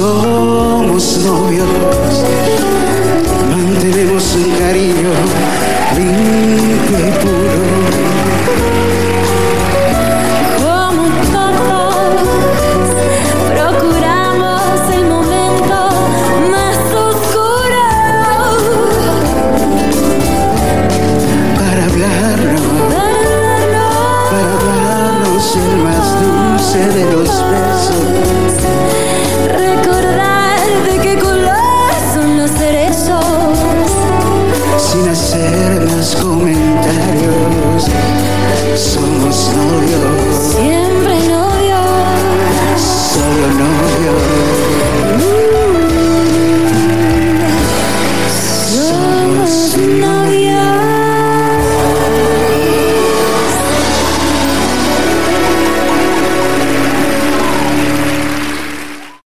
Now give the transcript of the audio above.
Somos novios, mantenemos un cariño limpio y puro. Como todos, procuramos el momento más oscuro. Para hablarnos, para hablarnos el más dulce de los besos. hacer los comentarios. Somos novios. Siempre novios. Solo novios. Mm. Somos